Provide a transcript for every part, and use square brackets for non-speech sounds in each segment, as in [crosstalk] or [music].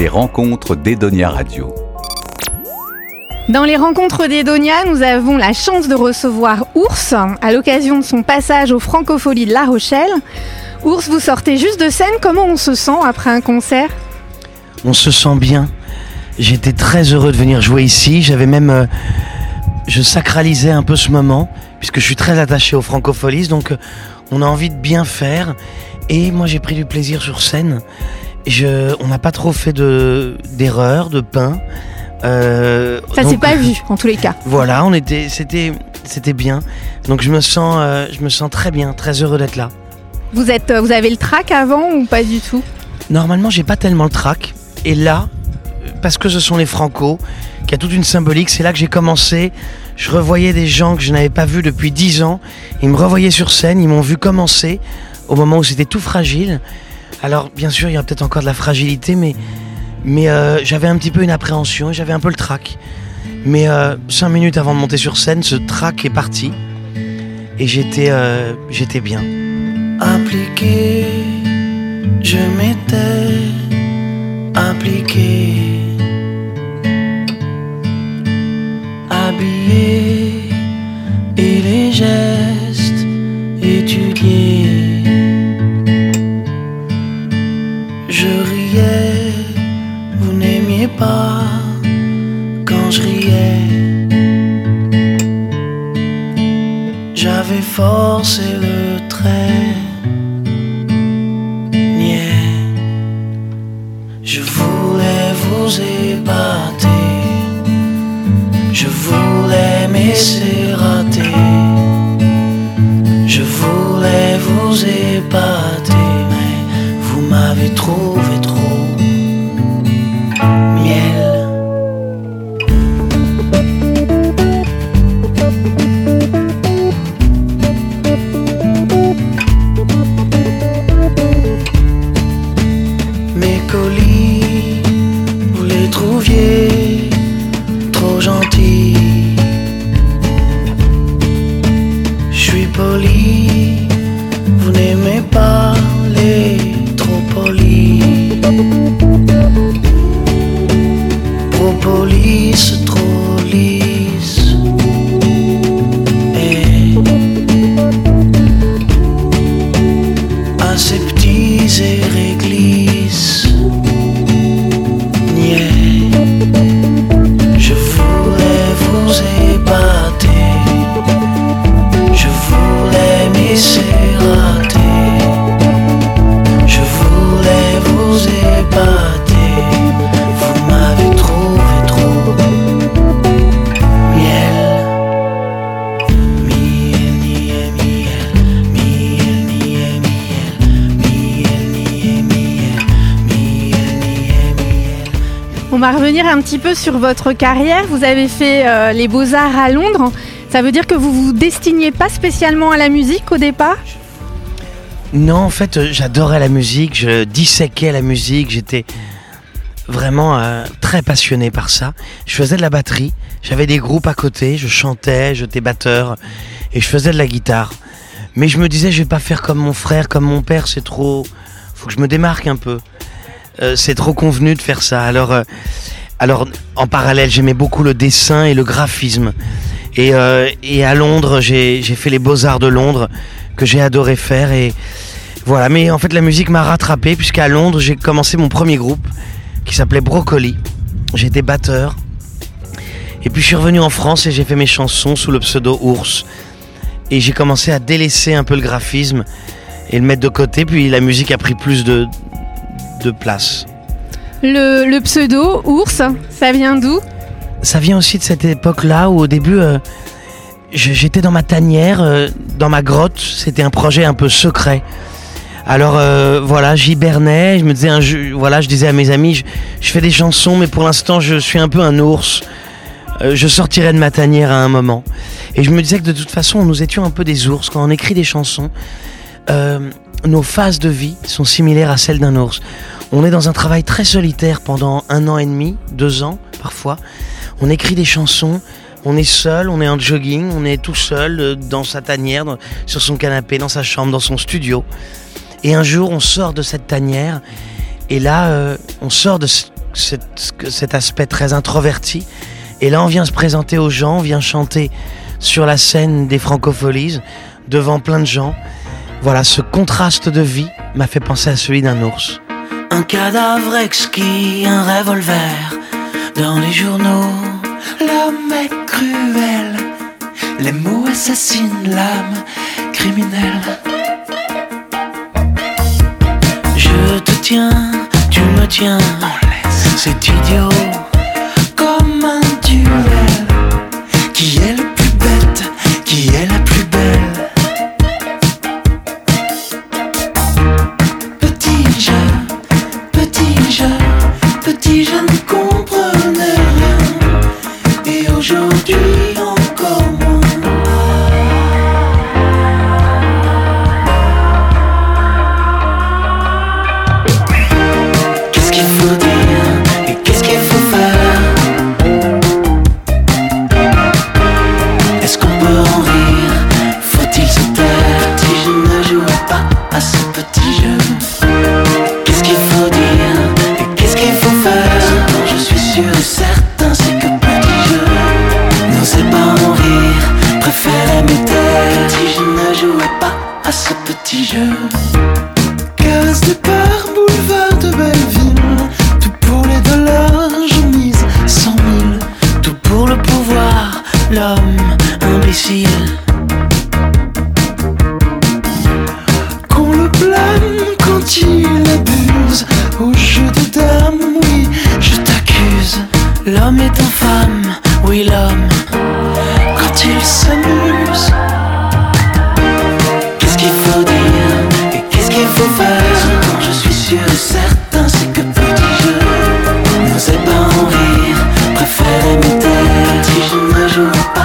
Les rencontres d'Edonia Radio. Dans les rencontres d'Edonia, nous avons la chance de recevoir Ours à l'occasion de son passage aux Francopholies de La Rochelle. Ours, vous sortez juste de scène, comment on se sent après un concert? On se sent bien. J'étais très heureux de venir jouer ici. J'avais même. euh, je sacralisais un peu ce moment, puisque je suis très attaché aux francopholies, donc euh, on a envie de bien faire. Et moi, j'ai pris du plaisir sur scène. Je, on n'a pas trop fait de d'erreurs, de pain. Euh, Ça s'est pas [laughs] vu, en tous les cas. Voilà, on était, c'était, c'était bien. Donc je me sens, euh, je me sens très bien, très heureux d'être là. Vous, êtes, vous avez le trac avant ou pas du tout? Normalement, j'ai pas tellement le trac. Et là, parce que ce sont les Franco, qui a toute une symbolique, c'est là que j'ai commencé. Je revoyais des gens que je n'avais pas vus depuis 10 ans. Ils me revoyaient sur scène, ils m'ont vu commencer au moment où c'était tout fragile. Alors, bien sûr, il y a peut-être encore de la fragilité, mais, mais euh, j'avais un petit peu une appréhension, j'avais un peu le trac. Mais euh, cinq minutes avant de monter sur scène, ce trac est parti. Et j'étais, euh, j'étais bien. appliqué, je m'étais appliqué, habillé et les gestes étudiés. Quand je riais. J'avais forcé le trait. On va revenir un petit peu sur votre carrière. Vous avez fait euh, les beaux-arts à Londres. Ça veut dire que vous vous destiniez pas spécialement à la musique au départ? Non, en fait, euh, j'adorais la musique, je disséquais la musique, j'étais vraiment euh, très passionné par ça. Je faisais de la batterie, j'avais des groupes à côté, je chantais, j'étais batteur et je faisais de la guitare. Mais je me disais, je vais pas faire comme mon frère, comme mon père, c'est trop. Faut que je me démarque un peu. Euh, c'est trop convenu de faire ça. Alors, euh, alors en parallèle, j'aimais beaucoup le dessin et le graphisme. Et, euh, à Londres, j'ai j'ai fait les beaux-arts de Londres que j'ai adoré faire. Et voilà, mais en fait, la musique m'a rattrapé puisqu'à Londres, j'ai commencé mon premier groupe qui s'appelait Brocoli. J'étais batteur. Et puis je suis revenu en France et j'ai fait mes chansons sous le pseudo Ours. Et j'ai commencé à délaisser un peu le graphisme et le mettre de côté. Puis la musique a pris plus de, de place. le, le pseudo, ours, ça vient d'où? Ça vient aussi de cette époque-là où au début, euh, j'étais dans ma tanière, euh, dans ma grotte. C'était un projet un peu secret. Alors euh, voilà, j'hibernais, je me disais, un jeu- voilà, je disais à mes amis, je, je fais des chansons, mais pour l'instant, je suis un peu un ours. Euh, je sortirai de ma tanière à un moment. Et je me disais que de toute façon, nous étions un peu des ours quand on écrit des chansons. euh, nos phases de vie sont similaires à celles d'un ours. On est dans un travail très solitaire pendant un an et demi, deux ans parfois. On écrit des chansons, on est seul, on est en jogging, on est tout seul euh, dans sa tanière, sur son canapé, dans sa chambre, dans son studio. Et un jour, on sort de cette tanière, et là, euh, on sort de, ce- cet, cet aspect très introverti. Et là, on vient se présenter aux gens, on vient chanter sur la scène des francopholies, devant plein de gens. Voilà, ce contraste de vie m'a fait penser à celui d'un ours. Un cadavre exquis, un revolver dans les journaux. L'homme est cruel, les mots assassinent l'âme criminelle. Je te tiens, tu me tiens, c'est idiot, je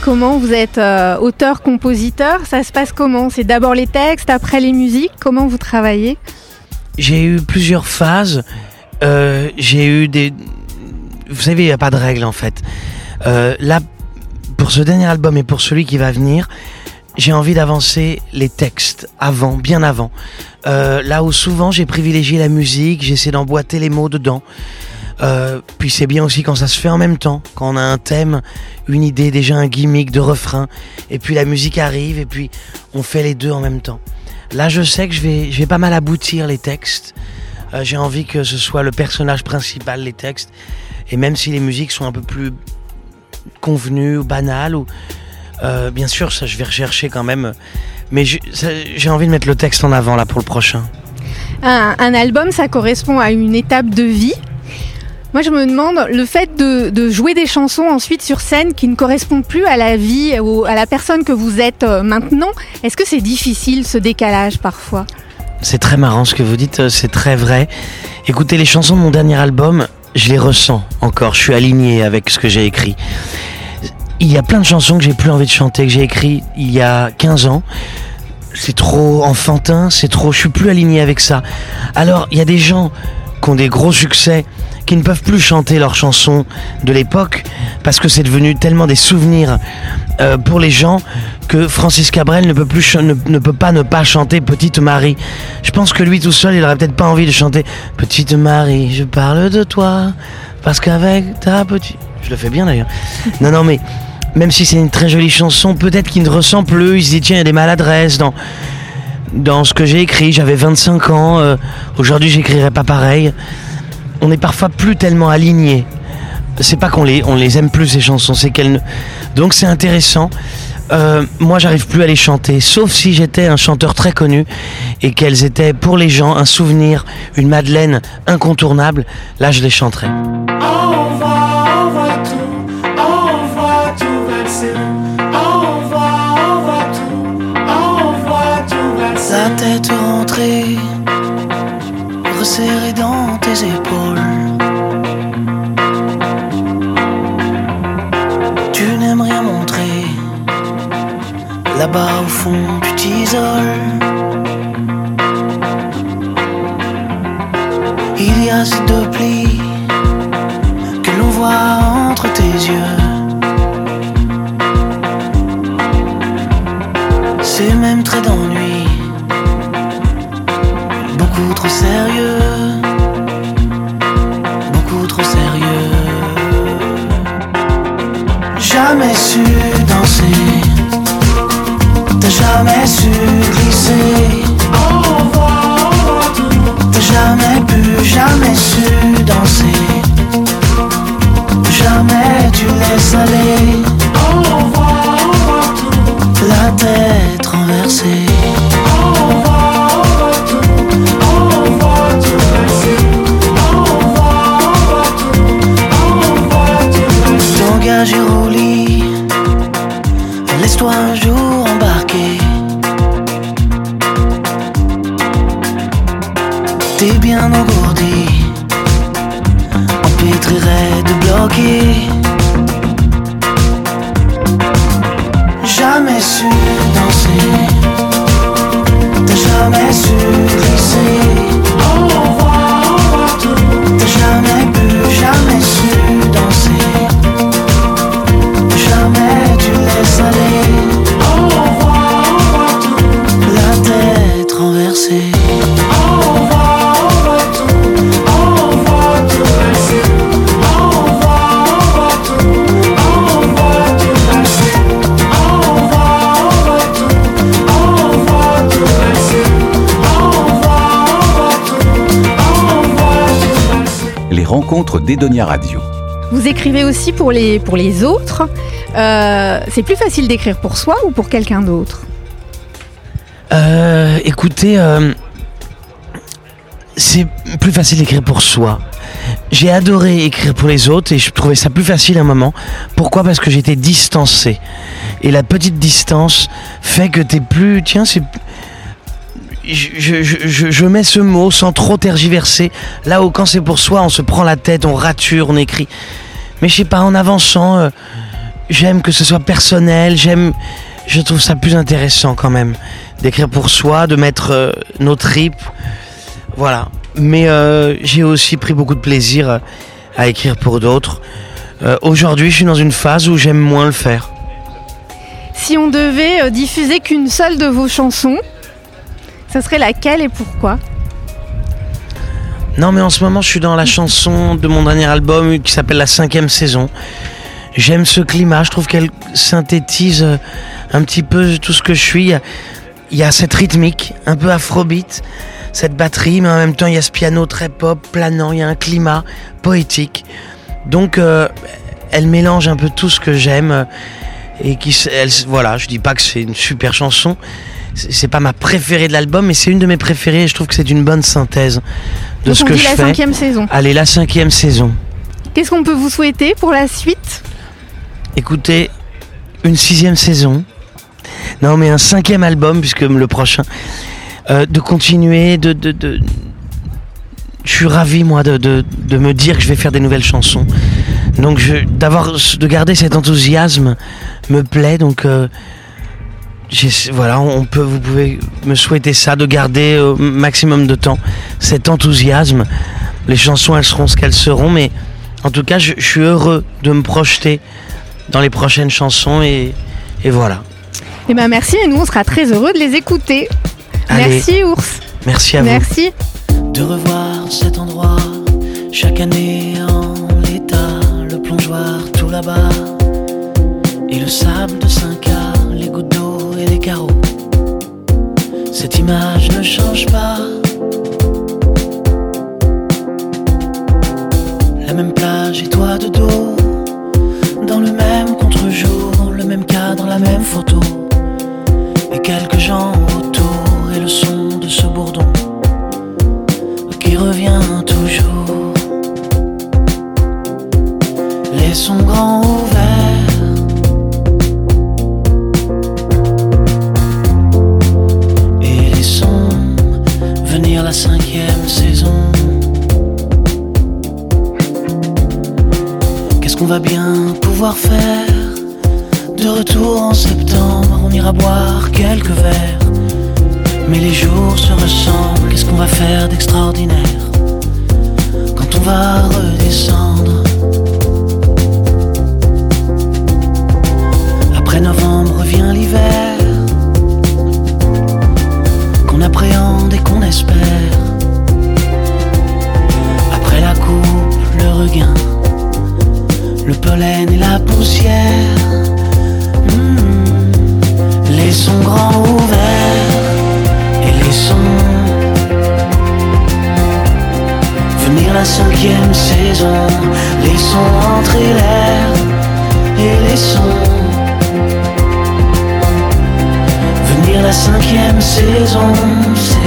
comment Vous êtes euh, auteur-compositeur Ça se passe comment? C'est d'abord les textes, après les musiques Comment vous travaillez? J'ai eu plusieurs phases. Euh, j'ai eu des. Vous savez, il n'y a pas de règle en fait. Euh, là, pour ce dernier album et pour celui qui va venir, j'ai envie d'avancer les textes avant, bien avant. Là où souvent j'ai privilégié la musique, j'essaie d'emboîter les mots dedans. Euh, puis c'est bien aussi quand ça se fait en même temps, quand on a un thème, une idée, déjà un gimmick de refrain, et puis la musique arrive, et puis on fait les deux en même temps. Là, je sais que je vais, je vais pas mal aboutir les textes. Euh, j'ai envie que ce soit le personnage principal, les textes. Et même si les musiques sont un peu plus convenues ou banales, ou, euh, bien sûr, ça je vais rechercher quand même. Mais j'ai envie de mettre le texte en avant là pour le prochain. un album, ça correspond à une étape de vie. Moi, je me demande, le fait de, jouer des chansons ensuite sur scène qui ne correspondent plus à la vie ou à la personne que vous êtes euh, maintenant, est-ce que c'est difficile ce décalage parfois? C'est très marrant ce que vous dites, euh, c'est très vrai. Écoutez, les chansons de mon dernier album, je les ressens encore, je suis aligné avec ce que j'ai écrit. Il y a plein de chansons que j'ai plus envie de chanter, que j'ai écrit il y a 15 ans. C'est trop enfantin, c'est trop, je suis plus aligné avec ça. Alors, il y a des gens qui ont des gros succès, qui ne peuvent plus chanter leurs chansons de l'époque, parce que c'est devenu tellement des souvenirs euh, pour les gens que Francis Cabrel ne peut, plus ne, ne peut pas ne pas chanter Petite Marie. Je pense que lui tout seul, il aurait peut-être pas envie de chanter Petite Marie, je parle de toi, parce qu'avec ta petite... Je le fais bien d'ailleurs. [laughs] Non, non, mais même si c'est une très jolie chanson, peut-être qu'il ne ressent plus, il se dit tiens, il y a des maladresses dans, dans ce que j'ai écrit. J'avais 25 ans, euh, aujourd'hui j'écrirais pas pareil. On n'est parfois plus tellement alignés. C'est pas qu'on les, on les aime plus ces chansons, c'est qu'elles. Donc c'est intéressant. Euh, moi j'arrive plus à les chanter, sauf si j'étais un chanteur très connu et qu'elles étaient pour les gens un souvenir, une Madeleine incontournable. Là je les chanterais. d'Edonia Radio. Vous écrivez aussi pour les, pour les autres. Euh, c'est plus facile d'écrire pour soi ou pour quelqu'un d'autre? Euh, écoutez, euh, c'est plus facile d'écrire pour soi. J'ai adoré écrire pour les autres et je trouvais ça plus facile à un moment. Pourquoi? Parce que j'étais distancé. Et la petite distance fait que t'es plus... Tiens, c'est... Je, mets ce mot sans trop tergiverser. Là où quand c'est pour soi, on se prend la tête, on rature, on écrit. Mais je sais pas, en avançant, euh, j'aime que ce soit personnel, j'aime... Je trouve ça plus intéressant quand même d'écrire pour soi, de mettre euh, nos tripes. Voilà. Mais euh, j'ai aussi pris beaucoup de plaisir à écrire pour d'autres. Aujourd'hui, je suis dans une phase où j'aime moins le faire. Si on devait diffuser qu'une seule de vos chansons, ça serait laquelle et pourquoi Non, mais en ce moment, je suis dans la chanson de mon dernier album qui s'appelle La cinquième saison. J'aime ce climat, je trouve qu'elle synthétise euh, un petit peu tout ce que je suis. Il y a- cette rythmique, un peu afrobeat, cette batterie, mais en même temps, il y a ce piano très pop, planant, il y a un climat poétique. Donc, euh, elle mélange un peu tout ce que j'aime. euh, Et qui, voilà, je dis pas que c'est une super chanson. C'est pas ma préférée de l'album, mais c'est une de mes préférées et je trouve que c'est une bonne synthèse de Donc ce on que dit je la fais. cinquième saison. Allez, la cinquième saison. Qu'est-ce qu'on peut vous souhaiter pour la suite? Écoutez, une sixième saison. Non, mais un cinquième album, puisque le prochain. Euh, de continuer, de, de, de- Je suis ravi, moi, de, de, de me dire que je vais faire des nouvelles chansons. Donc, je, d'avoir, de garder cet enthousiasme me plaît. Donc, euh, voilà, on peut, vous pouvez me souhaiter ça, de garder au maximum de temps cet enthousiasme. Les chansons, elles seront ce qu'elles seront, mais en tout cas, je, je suis heureux de me projeter dans les prochaines chansons et, et voilà. Eh ben merci et nous on sera très heureux de les écouter. Allez, Merci ours. merci à vous. Merci. de revoir cet endroit. Chaque année en l'état, le plongeoir tout là-bas. Et le sable de 5K, les gouttes d'eau. Cette image ne change pas. La même plage et toi de dos. Dans le même contre-jour, le même cadre, la même photo. Et quelques gens la cinquième saison. Qu'est-ce qu'on va bien pouvoir faire? De retour en septembre, on ira boire quelques verres. Mais les jours se ressemblent, qu'est-ce qu'on va faire d'extraordinaire? Quand on va redescendre horizons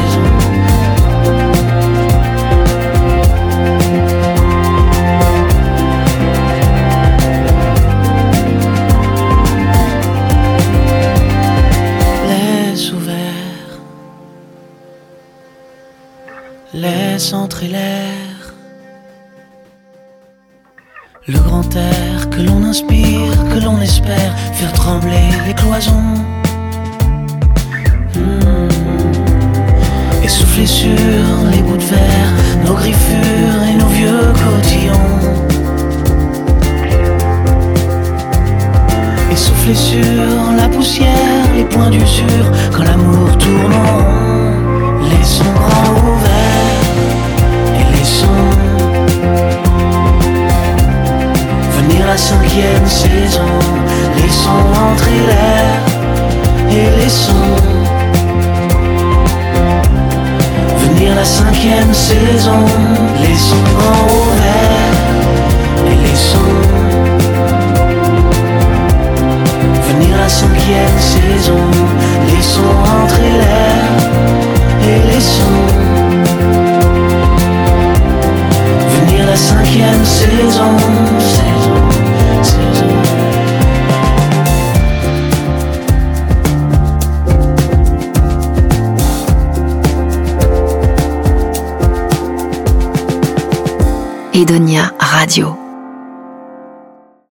Edonia Radio.